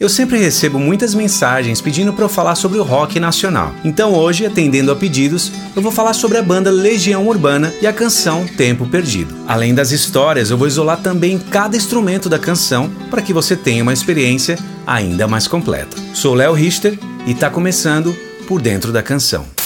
Eu sempre recebo muitas mensagens pedindo para eu falar sobre o rock nacional. Então hoje, atendendo a pedidos, eu vou falar sobre a banda Legião Urbana e a canção Tempo Perdido. Além das histórias, eu vou isolar também cada instrumento da canção para que você tenha uma experiência ainda mais completa. Sou Léo Richter e está começando por dentro da canção.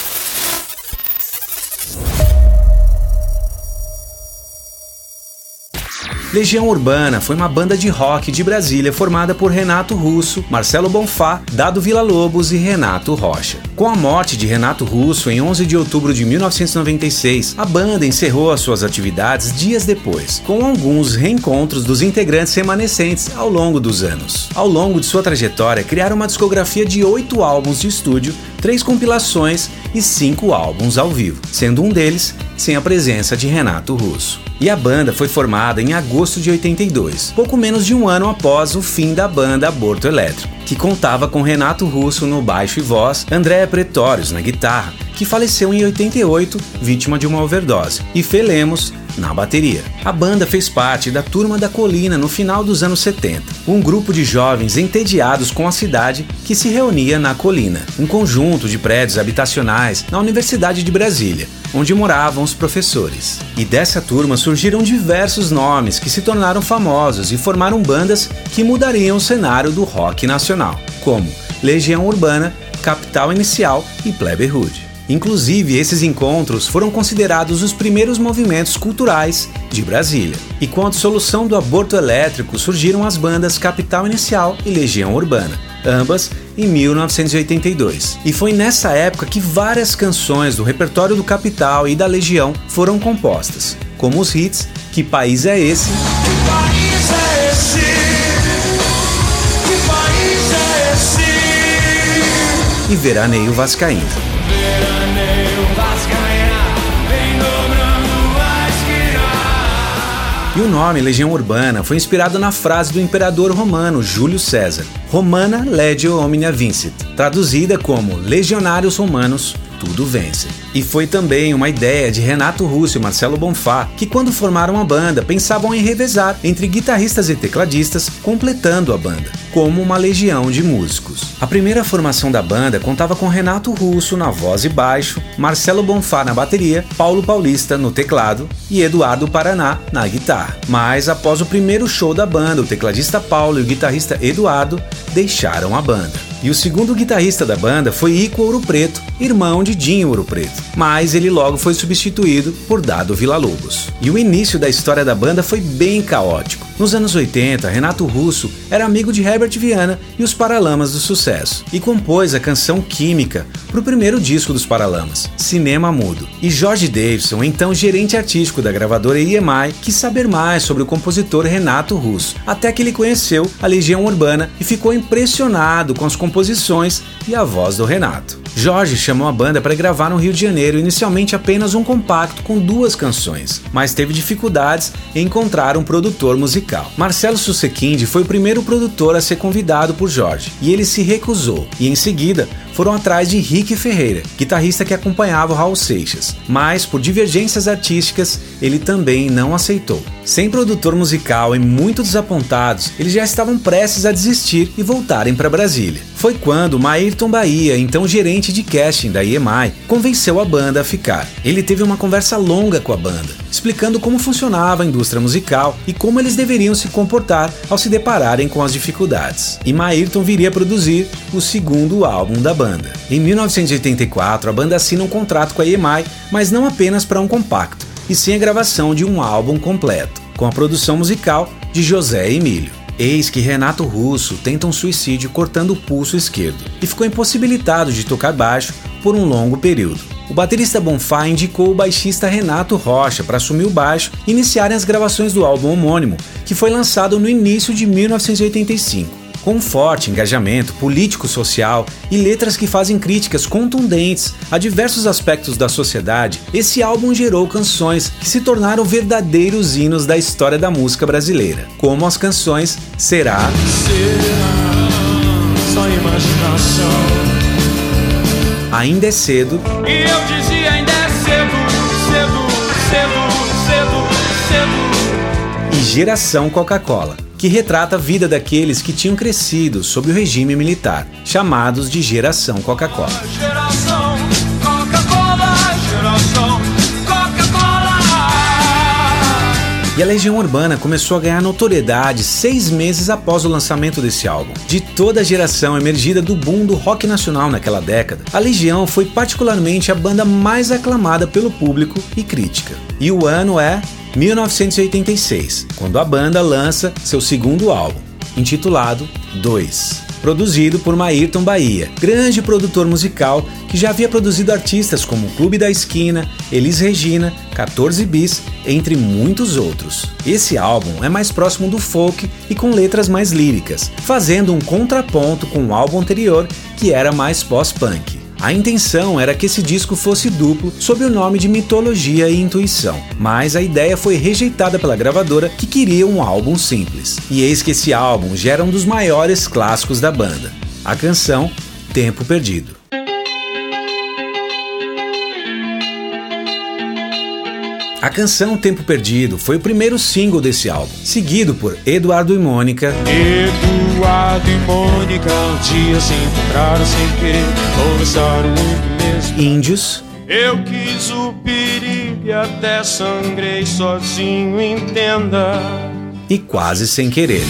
Legião Urbana foi uma banda de rock de Brasília formada por Renato Russo, Marcelo Bonfá, Dado Villa-Lobos e Renato Rocha. Com a morte de Renato Russo em 11 de outubro de 1996, a banda encerrou as suas atividades dias depois, com alguns reencontros dos integrantes remanescentes ao longo dos anos. Ao longo de sua trajetória, criaram uma discografia de oito álbuns de estúdio, três compilações e cinco álbuns ao vivo, sendo um deles sem a presença de Renato Russo. E a banda foi formada em agosto de 82, pouco menos de um ano após o fim da banda Aborto Elétrico, que contava com Renato Russo no baixo e voz, André Pretórios na guitarra, que faleceu em 88, vítima de uma overdose, e Fê Lemos na bateria. A banda fez parte da Turma da Colina no final dos anos 70, um grupo de jovens entediados com a cidade que se reunia na Colina, um conjunto de prédios habitacionais na Universidade de Brasília, onde moravam os professores. E dessa turma surgiram diversos nomes que se tornaram famosos e formaram bandas que mudariam o cenário do rock nacional, como Legião Urbana, Capital Inicial e Plebe Hood. Inclusive, esses encontros foram considerados os primeiros movimentos culturais de Brasília. E com a dissolução do aborto elétrico surgiram as bandas Capital Inicial e Legião Urbana, ambas em 1982. E foi nessa época que várias canções do repertório do Capital e da Legião foram compostas, como os hits Que País é Esse? Que país é esse? Que país é esse? E Veraneio Vascaíno. E o nome Legião Urbana foi inspirado na frase do imperador romano Júlio César, Romana legio omnia vincit, traduzida como Legionários Romanos tudo vence. E foi também uma ideia de Renato Russo e Marcelo Bonfá, que quando formaram a banda pensavam em revezar entre guitarristas e tecladistas, completando a banda, como uma legião de músicos. A primeira formação da banda contava com Renato Russo na voz e baixo, Marcelo Bonfá na bateria, Paulo Paulista no teclado e Eduardo Paraná na guitarra. Mas após o primeiro show da banda, o tecladista Paulo e o guitarrista Eduardo deixaram a banda. E o segundo guitarrista da banda foi Ico Ouro Preto, irmão de Dinho Ouro Preto, mas ele logo foi substituído por Dado Vila Lobos. E o início da história da banda foi bem caótico. Nos anos 80, Renato Russo era amigo de Herbert Viana e os Paralamas do Sucesso e compôs a canção Química para o primeiro disco dos Paralamas, Cinema Mudo. E Jorge Davidson, então gerente artístico da gravadora EMI, quis saber mais sobre o compositor Renato Russo, até que ele conheceu a Legião Urbana e ficou impressionado com as composições e a voz do Renato. Jorge chamou a banda para gravar no Rio de Janeiro, inicialmente apenas um compacto com duas canções, mas teve dificuldades em encontrar um produtor musical. Marcelo Susequinde foi o primeiro produtor a ser convidado por Jorge, e ele se recusou, e em seguida foram atrás de Rick Ferreira, guitarrista que acompanhava o Raul Seixas, mas por divergências artísticas ele também não aceitou. Sem produtor musical e muito desapontados, eles já estavam prestes a desistir e voltarem para Brasília. Foi quando Maírton Bahia, então gerente de casting da EMI, convenceu a banda a ficar. Ele teve uma conversa longa com a banda, explicando como funcionava a indústria musical e como eles deveriam se comportar ao se depararem com as dificuldades. E Maírton viria a produzir o segundo álbum da banda banda. Em 1984, a banda assina um contrato com a EMI, mas não apenas para um compacto, e sim a gravação de um álbum completo, com a produção musical de José Emílio. Eis que Renato Russo tenta um suicídio cortando o pulso esquerdo e ficou impossibilitado de tocar baixo por um longo período. O baterista Bonfá indicou o baixista Renato Rocha para assumir o baixo e iniciarem as gravações do álbum homônimo, que foi lançado no início de 1985 com um forte engajamento político-social e letras que fazem críticas contundentes a diversos aspectos da sociedade, esse álbum gerou canções que se tornaram verdadeiros hinos da história da música brasileira, como as canções Será, Será só imaginação. Ainda é cedo. E eu dizia ainda é cedo, cedo, cedo, cedo, cedo. E Geração Coca-Cola que retrata a vida daqueles que tinham crescido sob o regime militar, chamados de Geração Coca-Cola. E a Legião Urbana começou a ganhar notoriedade seis meses após o lançamento desse álbum. De toda a geração emergida do boom do rock nacional naquela década, a Legião foi particularmente a banda mais aclamada pelo público e crítica. E o ano é 1986, quando a banda lança seu segundo álbum, intitulado 2 produzido por Maírton Bahia, grande produtor musical que já havia produzido artistas como Clube da Esquina, Elis Regina, 14 Bis, entre muitos outros. Esse álbum é mais próximo do folk e com letras mais líricas, fazendo um contraponto com o álbum anterior que era mais pós-punk. A intenção era que esse disco fosse duplo sob o nome de Mitologia e Intuição, mas a ideia foi rejeitada pela gravadora que queria um álbum simples. E eis que esse álbum gera um dos maiores clássicos da banda, a canção Tempo Perdido. A canção Tempo Perdido foi o primeiro single desse álbum, seguido por Eduardo e Mônica. Eduardo e Mônica um dia se encontraram sem querer, conversaram muito mesmo. Índios. Eu quis o perigo e até sangrei sozinho, entenda. E quase sem querer.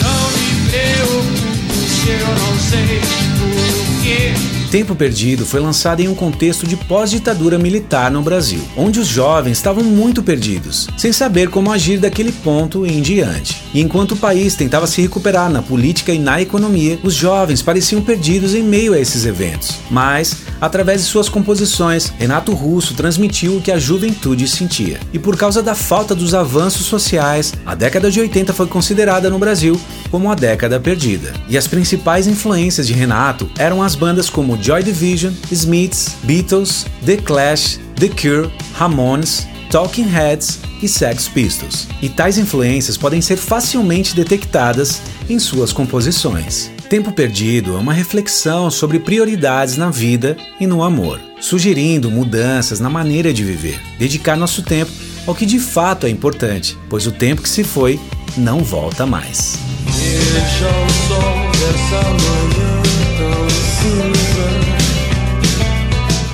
não me preocupo se eu não sei por quê. Tempo Perdido foi lançado em um contexto de pós-ditadura militar no Brasil, onde os jovens estavam muito perdidos, sem saber como agir daquele ponto em diante. E enquanto o país tentava se recuperar na política e na economia, os jovens pareciam perdidos em meio a esses eventos. Mas, através de suas composições, Renato Russo transmitiu o que a juventude sentia. E por causa da falta dos avanços sociais, a década de 80 foi considerada no Brasil como a década perdida. E as principais influências de Renato eram as bandas como Joy Division, Smiths, Beatles, The Clash, The Cure, Ramones, Talking Heads e Sex Pistols. E tais influências podem ser facilmente detectadas em suas composições. Tempo Perdido é uma reflexão sobre prioridades na vida e no amor, sugerindo mudanças na maneira de viver, dedicar nosso tempo ao que de fato é importante, pois o tempo que se foi não volta mais.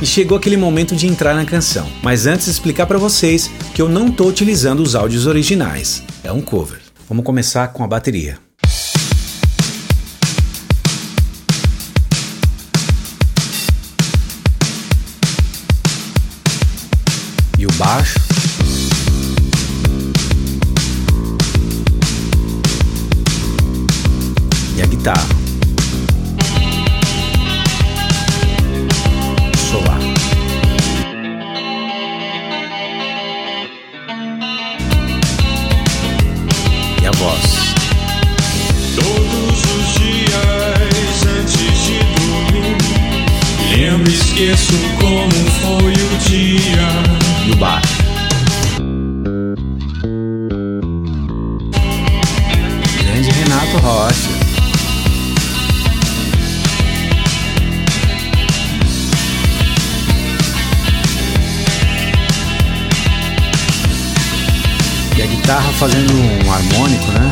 E chegou aquele momento de entrar na canção. Mas antes explicar para vocês que eu não estou utilizando os áudios originais, é um cover. Vamos começar com a bateria. E o baixo. E a guitarra. Fazendo um harmônico, né?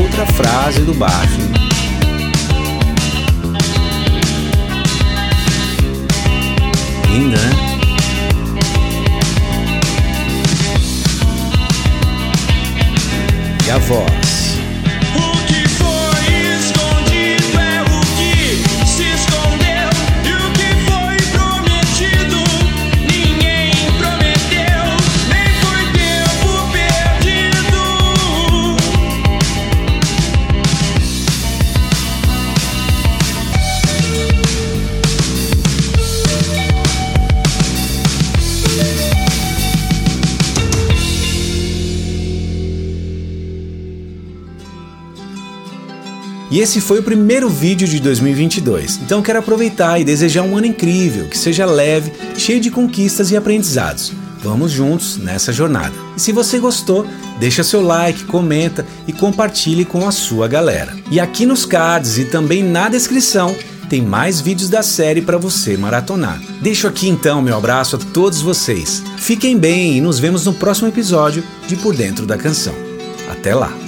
outra frase do baixo. Linda, né? E esse foi o primeiro vídeo de 2022. Então quero aproveitar e desejar um ano incrível, que seja leve, cheio de conquistas e aprendizados. Vamos juntos nessa jornada. E se você gostou, deixa seu like, comenta e compartilhe com a sua galera. E aqui nos cards e também na descrição tem mais vídeos da série para você maratonar. Deixo aqui então meu abraço a todos vocês. Fiquem bem e nos vemos no próximo episódio de Por Dentro da Canção. Até lá!